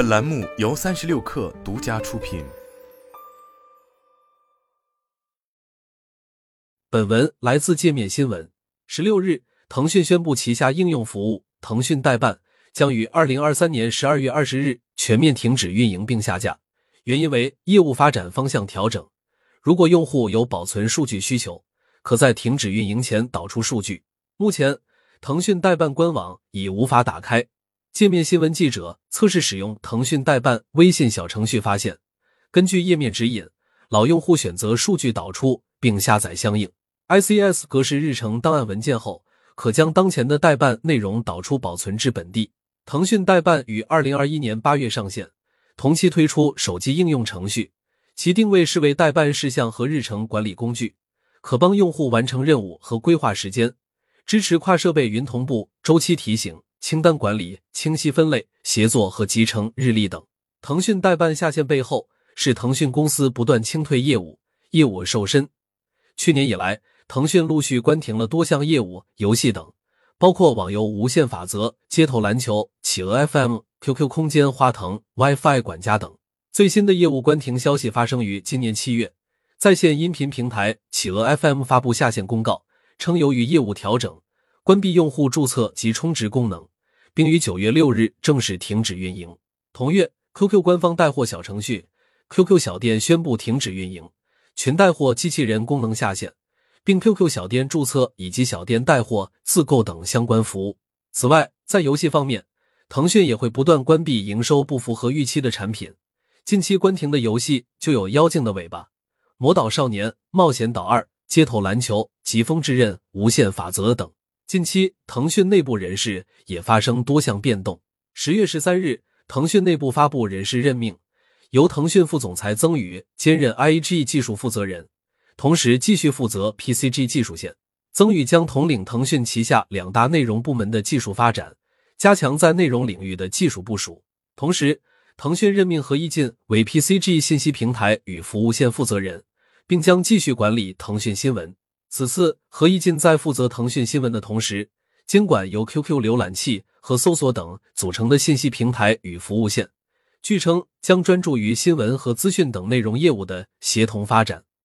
本栏目由三十六氪独家出品。本文来自界面新闻。十六日，腾讯宣布旗下应用服务腾讯代办将于二零二三年十二月二十日全面停止运营并下架，原因为业务发展方向调整。如果用户有保存数据需求，可在停止运营前导出数据。目前，腾讯代办官网已无法打开。界面新闻记者测试使用腾讯代办微信小程序发现，根据页面指引，老用户选择数据导出并下载相应 ICS 格式日程档案文件后，可将当前的代办内容导出保存至本地。腾讯代办于二零二一年八月上线，同期推出手机应用程序，其定位是为代办事项和日程管理工具，可帮用户完成任务和规划时间，支持跨设备云同步、周期提醒。清单管理、清晰分类、协作和集成日历等。腾讯代办下线背后是腾讯公司不断清退业务，业务瘦身。去年以来，腾讯陆续关停了多项业务，游戏等，包括网游《无限法则》、街头篮球、企鹅 FM、QQ 空间、花腾、WiFi 管家等。最新的业务关停消息发生于今年七月，在线音频平台企鹅 FM 发布下线公告，称由于业务调整，关闭用户注册及充值功能。并于九月六日正式停止运营。同月，QQ 官方带货小程序 QQ 小店宣布停止运营，群带货机器人功能下线，并 QQ 小店注册以及小店带货、自购等相关服务。此外，在游戏方面，腾讯也会不断关闭营收不符合预期的产品。近期关停的游戏就有《妖精的尾巴》《魔导少年》《冒险岛二》《街头篮球》《疾风之刃》《无限法则》等。近期，腾讯内部人事也发生多项变动。十月十三日，腾讯内部发布人事任命，由腾讯副总裁曾宇兼任 IG 技术负责人，同时继续负责 PCG 技术线。曾宇将统领腾讯旗下两大内容部门的技术发展，加强在内容领域的技术部署。同时，腾讯任命何一进为 PCG 信息平台与服务线负责人，并将继续管理腾讯新闻。此次何一进在负责腾讯新闻的同时，监管由 QQ 浏览器和搜索等组成的信息平台与服务线。据称将专注于新闻和资讯等内容业务的协同发展。